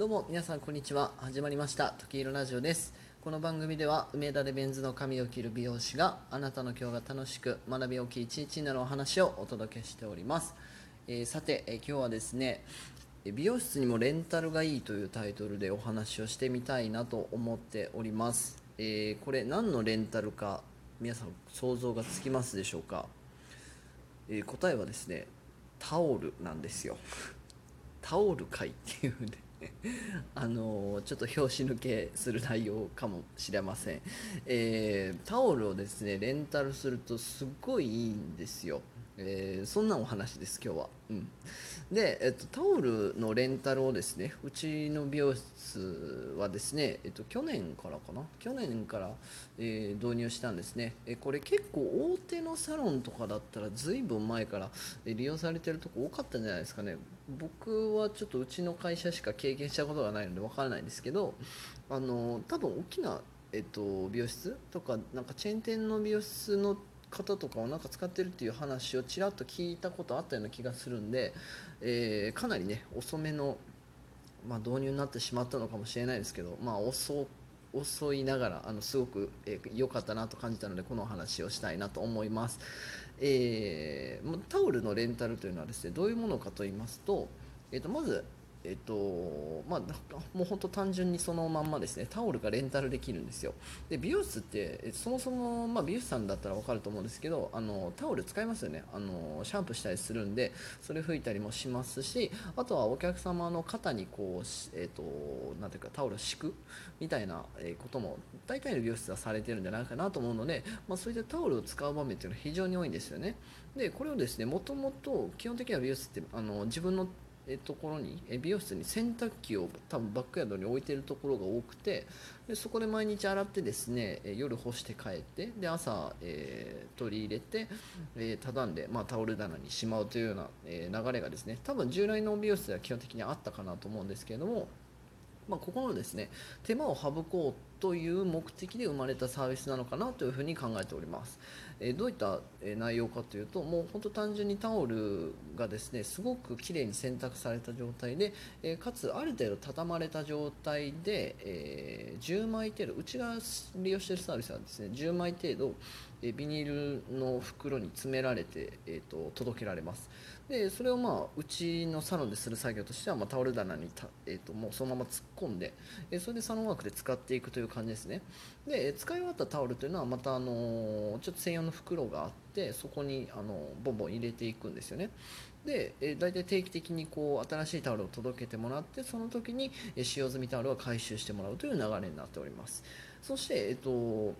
どうも皆さんこんにちは。始まりました。時色ラジオです。この番組では梅田でメンズの髪を切る美容師があなたの今日が楽しく学び多きい一日になるお話をお届けしております、えーさて、えー今日はですね美容室にもレンタルがいいというタイトルでお話をしてみたいなと思っております、えーこれ何のレンタルか皆さん想像がつきますでしょうか、え答えはですねタオルなんですよ。タオル会っていうね。あのちょっと拍子抜けする内容かもしれません、えータオルをですねレンタルするとすっごいいいんですよ、えーそんなお話です今日は、うん、で、えっと、タオルのレンタルをですねうちの美容室はですね、えっと、去年からかな？去年から、えー導入したんですね、えこれ結構大手のサロンとかだったらずいぶん前から利用されてるとこ多かったんじゃないですかね。僕はちょっとうちの会社しか経験したことがないのでわからないんですけどあの多分大きな、えっと、美容室とかなんかチェーン店の美容室の方とかをなんか使ってるっていう話をちらっと聞いたことあったような気がするんで、えーかなりね遅めの、まあ、導入になってしまったのかもしれないですけど、まあ、遅遅いながらあのすごく良、えー良かったなと感じたのでこのお話をしたいなと思います、えーまタオルのレンタルというのはですねどういうものかと言いますと,、えー、とまずえっとまあ、もう本当単純にそのまんまですね。タオルがレンタルできるんですよ。で美容室ってそもそも、まあ、美容師さんだったら分かると思うんですけどあのタオル使いますよね。あのシャンプーしたりするんでそれ拭いたりもしますしあとはお客様の肩にこう、えっとなんていうかタオルを敷くみたいなことも大体の美容室はされてるんじゃないかなと思うので、まあ、そういったタオルを使う場面っていうのは非常に多いんですよね。でこれをですねもともと基本的には美容室ってあの自分のところに美容室に洗濯機を多分バックヤードに置いてるところが多くてでそこで毎日洗ってですね夜干して帰ってで朝、えー取り入れて、えー畳んで、まあ、タオル棚にしまうというような、えー流れがですね多分従来の美容室では基本的にあったかなと思うんですけれどもまあ、ここのですね手間を省こうという目的で生まれたサービスなのかなというふうに考えております、えどういった内容かというともう本当単純にタオルがですねすごくきれいに洗濯された状態で、えかつある程度畳まれた状態で、え10枚程度うちが利用しているサービスはですね10枚程度えビニールの袋に詰められて、えー、と届けられます。でそれをまあうちのサロンでする作業としては、まあ、タオル棚にた、えー、ともうそのまま突っ込んで、えそれでサロンワークで使っていくという感じですね。で使い終わったタオルというのはまた、あのちょっと専用の袋があってそこに、あのボンボン入れていくんですよね。で、え、大体定期的にこう新しいタオルを届けてもらってその時に、使用済みタオルは回収してもらうという流れになっております。そして、えっ、と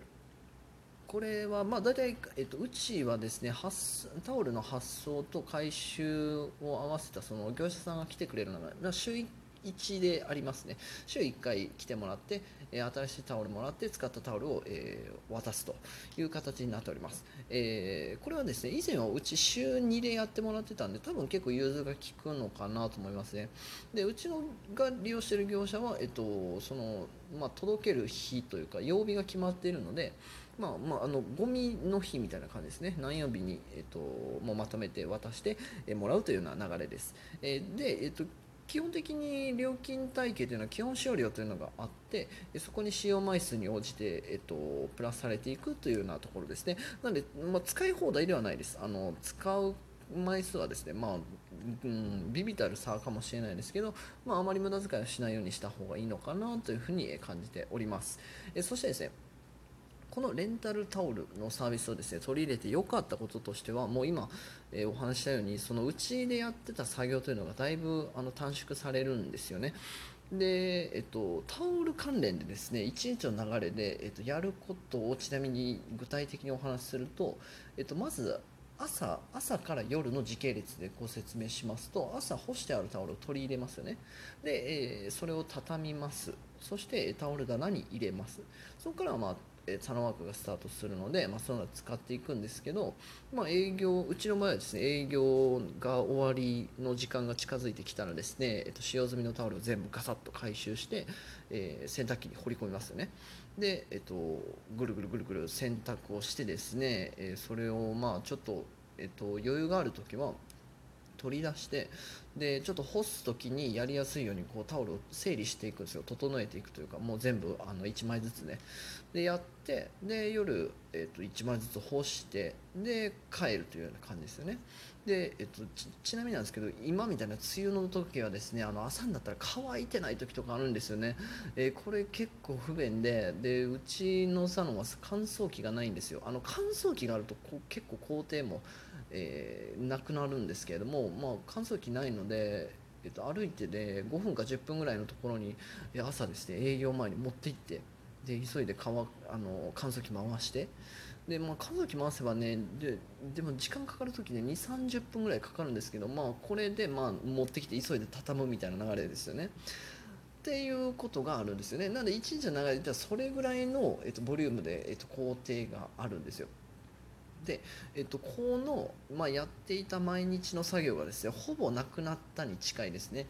これはまあ大体、えっと、うちはですね発タオルの発送と回収を合わせたその業者さんが来てくれるのが週1 1でありますね。週1回来てもらって、え新しいタオルもらって使ったタオルを、え渡すという形になっております、えこれはですね以前はうち週2でやってもらってたんで多分結構融通が利くのかなと思いますね。でうちのが利用してる業者は、えっとそのまあ、届ける日というか曜日が決まっているのでまあまあ、あのゴミの日みたいな感じですね、何曜日に、えっともうまとめて渡してえもらうというような流れです。えで、えっと基本的に料金体系というのは基本使用料というのがあってそこに使用枚数に応じて、えっと、プラスされていくというようなところですね。なので、まあ、使い放題ではないです。あの使う枚数はですね、まあうん、ビビたる差かもしれないですけど、まあ、あまり無駄遣いをしないようにした方がいいのかなというふうに感じております。えそしてですねこのレンタルタオルのサービスをですね取り入れて良かったこととしてはもう今、えーお話したようにそのうちでやってた作業というのがだいぶあの短縮されるんですよね。で、えっと、タオル関連でですね一日の流れで、えっと、やることをちなみに具体的にお話しすると、えっと、まず朝朝から夜の時系列でご説明しますと朝干してあるタオルを取り入れますよね。で、えーそれを畳みます。そしてタオル棚に入れます。そこからは、まあサロンワークがスタートするので、まあ、そういうのを使っていくんですけど、まあ、営業うちの場合はですね営業が終わりの時間が近づいてきたらですね、えっと、使用済みのタオルを全部ガサッと回収して、えー洗濯機に放り込みますよね。で、えっと、ぐるぐるぐるぐる洗濯をしてですね、えーそれをまあちょっと、えっと、余裕がある時は取り出してでちょっと干す時にやりやすいようにこうタオルを整理していくんですよ。整えていくというかもう全部あの1枚ずつね。でやってで夜、えー、と1枚ずつ干してで帰るというような感じですよね。で、えっと、ちなみになんですけど今みたいな梅雨の時はですねあの朝になったら乾いてない時とかあるんですよね、えー、これ結構不便ででうちのサロンは乾燥機がないんですよ。あの乾燥機があるとこう結構工程も、えー、なくなるんですけれども、まあ、乾燥機ないのでえっと、歩いてで5分か10分ぐらいのところに朝ですね営業前に持って行ってで急いで乾あの乾燥機回してで、まあ、乾燥機回せばねででも時間かかる時で2 3 0分ぐらいかかるんですけど、まあ、これでまあ持ってきて急いで畳むみたいな流れですよね。っていうことがあるんですよね。なので1日の流れでったらそれぐらいの、えっと、ボリュームで、えっと、工程があるんですよ。で、えっと、この、まあ、やっていた毎日の作業がですねほぼなくなったに近いですね。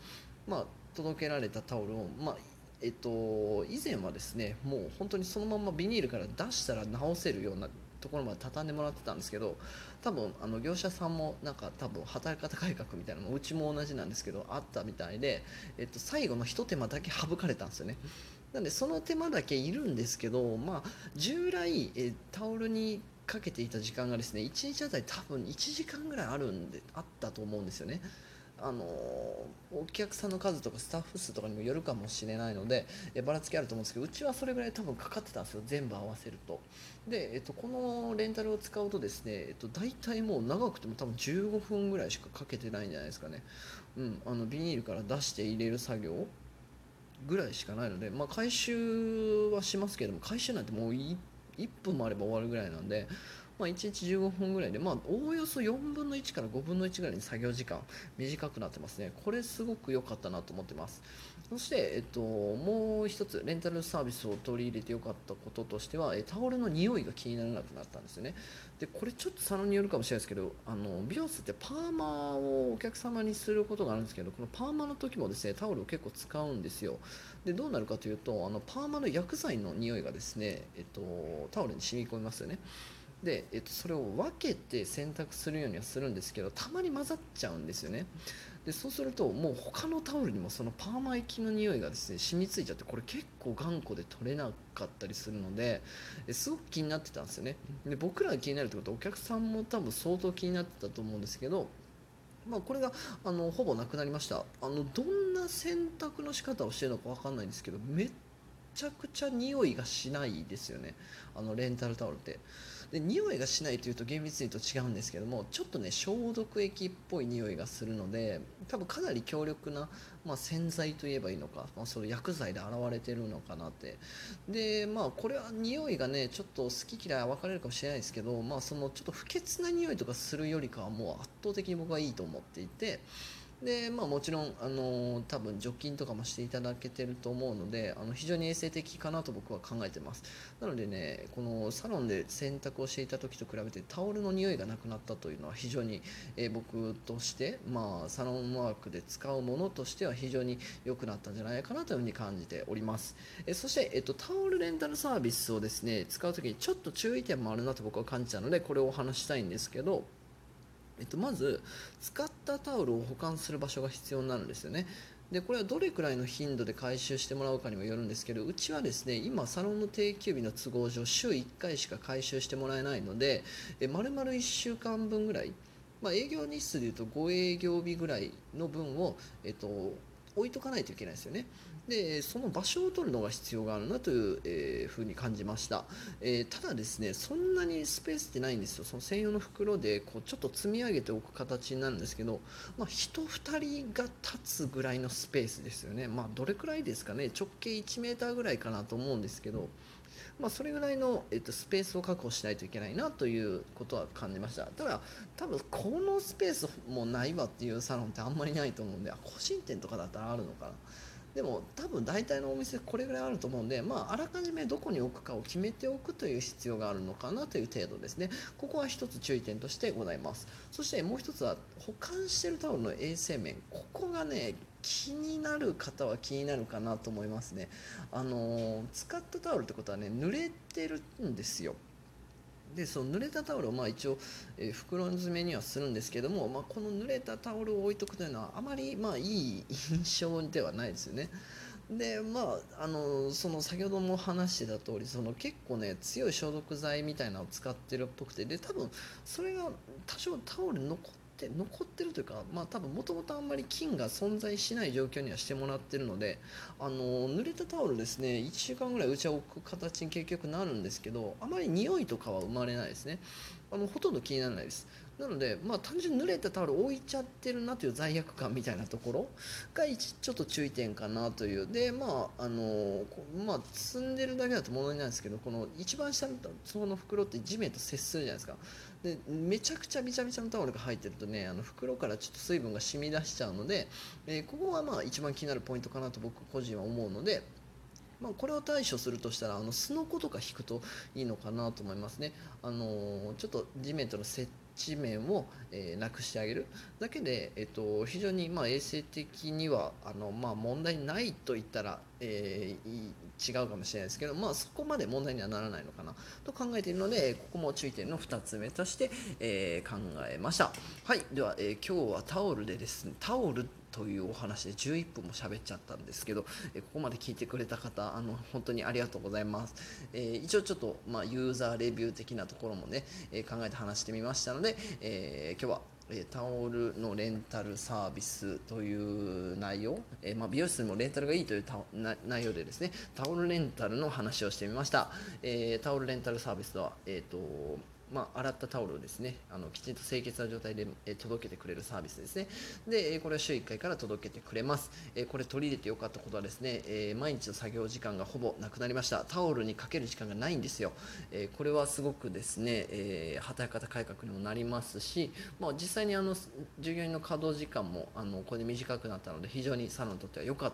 まあ、届けられたタオルを、まあ、えっと、以前はですねもう本当にそのままビニールから出したら直せるようなところまで畳んでもらってたんですけど多分あの業者さんもなんか多分働き方改革みたいなのもうちも同じなんですけどあったみたいで、えっと、最後のひと手間だけ省かれたんですよねなんでその手間だけいるんですけど、まあ、従来えタオルにかけていた時間がですね1日あたり多分1時間ぐらいあるんであったと思うんですよね。あのお客さんの数とかスタッフ数とかにもよるかもしれないのでばらつきあると思うんですけどうちはそれぐらい多分かかってたんですよ。全部合わせると。で、えっと、このレンタルを使うとですね、えっと、大体もう長くても多分15分ぐらいしかかけてないんじゃないですかね、うん、あのビニールから出して入れる作業ぐらいしかないので、まあ、回収はしますけども回収なんてもう 1, 1分もあれば終わるぐらいなんでまあ、1日15分ぐらいで、まあ、おおよそ4分の1から5分の1ぐらいに作業時間短くなってますね。これすごく良かったなと思ってます。そして、えっと、もう一つ、レンタルサービスを取り入れて良かったこととしては、タオルの匂いが気にならなくなったんですよね。で、これちょっとサロンによるかもしれないですけど、あの美容室ってパーマをお客様にすることがあるんですけど、このパーマの時もですね、タオルを結構使うんですよ。で、どうなるかというと、あのパーマの薬剤の匂いがですね、えっと、タオルに染み込みますよね。で、えっと、それを分けて洗濯するようにはするんですけどたまに混ざっちゃうんですよね。でそうするともう他のタオルにもそのパーマ液の匂いがですね染みついちゃってこれ結構頑固で取れなかったりするのですごく気になってたんですよね。で僕らが気になるってことはお客さんも多分相当気になってたと思うんですけどまあ、これがあのほぼなくなりました。あのどんな洗濯の仕方をしてるのか分かんないんですけどめっちゃくちゃ匂いがしないですよね。あのレンタルタオルって。で匂いがしないというと厳密に言うと違うんですけどもちょっとね消毒液っぽい匂いがするので多分かなり強力な、まあ、洗剤といえばいいのか、まあ、その薬剤で現れてるのかなって。でまあこれは匂いがねちょっと好き嫌い分かれるかもしれないですけどまあそのちょっと不潔な匂いとかするよりかはもう圧倒的に僕はいいと思っていてでまあ、もちろん、あの多分除菌とかもしていただけてると思うのであの非常に衛生的かなと僕は考えてます。なのでねこのサロンで洗濯をしていた時と比べてタオルの匂いがなくなったというのは非常に、えー、僕として、まあ、サロンワークで使うものとしては非常に良くなったんじゃないかなというふうに感じております、えー、そして、えーと、タオルレンタルサービスをですね使う時にちょっと注意点もあるなと僕は感じたのでこれをお話したいんですけどえっと、まず使ったタオルを保管する場所が必要になるんですよね。でこれはどれくらいの頻度で回収してもらうかにもよるんですけどうちはですね今サロンの定休日の都合上週1回しか回収してもらえないのでえ丸々1週間分ぐらい、まあ、営業日数でいうと5営業日ぐらいの分を、えっと、置いとかないといけないですよね。でその場所を取るのが必要があるなという、えー、ふうに感じました、えー、ただですねそんなにスペースってないんですよ。その専用の袋でこうちょっと積み上げておく形になるんですけど、まあ、人2人が立つぐらいのスペースですよね。まあどれくらいですかね。直径 1m ぐらいかなと思うんですけどまあ、それぐらいの、えっと、スペースを確保しないといけないなということは感じました。ただ多分このスペースもないわっていうサロンってあんまりないと思うんで個人店とかだったらあるのかな。でも多分大体のお店これぐらいあると思うんで、まあ、あらかじめどこに置くかを決めておくという必要があるのかなという程度ですね。ここは一つ注意点としてございます。そしてもう一つは保管しているタオルの衛生面。ここがね気になる方は気になるかなと思いますねあの使ったタオルってことはね濡れてるんですよでその濡れたタオルをまあ一応、えー袋詰めにはするんですけども、まあ、この濡れたタオルを置いとくというのはあまりまあいい印象ではないですよね。でまああのその先ほども話してた通りその結構ね強い消毒剤みたいなのを使ってるっぽくてで多分それが多少タオル残って残ってるというかまあ多分もともとあんまり菌が存在しない状況にはしてもらってるのであの濡れたタオルですね1週間ぐらいうちは置く形に結局なるんですけどあまり匂いとかは生まれないですね。あのほとんど気にならないです。なので、まあ、単純に濡れたタオル置いちゃってるなという罪悪感みたいなところが一ちょっと注意点かなというでまああのまあ積んでるだけだと問題ないんですけどこの一番下のその袋って地面と接するじゃないですかでめちゃくちゃびちゃびちゃのタオルが入ってるとねあの袋からちょっと水分が染み出しちゃうので、えーここはまあ一番気になるポイントかなと僕個人は思うので。まあ、これを対処するとしたらあのすのことか引くといいのかなと思いますね。あのちょっと地面との接地面を、えーなくしてあげる。だけで、えっと、非常に、まあ、衛生的にはあの、まあ、問題ないと言ったら、えー違うかもしれないですけど、まあ、そこまで問題にはならないのかな。と考えているのでここも注意点の2つ目として、えー考えました。はい。では、え今日はタオルでですねタオルというお話で11分も喋っちゃったんですけど、えここまで聞いてくれた方あの本当にありがとうございます、えー一応ちょっと、まあ、ユーザーレビュー的なところもね、え考えて話してみましたので、え今日はタオルのレンタルサービスという内容、えまあ、美容室にもレンタルがいいという内容でですねタオルレンタルの話をしてみました、えタオルレンタルサービスは、えーとまあ、洗ったタオルをですねあのきちんと清潔な状態で、え届けてくれるサービスですね。でえこれは週1回から届けてくれます、えこれ取り入れてよかったことはですね、え毎日の作業時間がほぼなくなりました。タオルにかける時間がないんですよ、えこれはすごくですね、えー働き方改革にもなりますし、まあ、実際にあの従業員の稼働時間もあのこれで短くなったので非常にサロンにとっては良かっ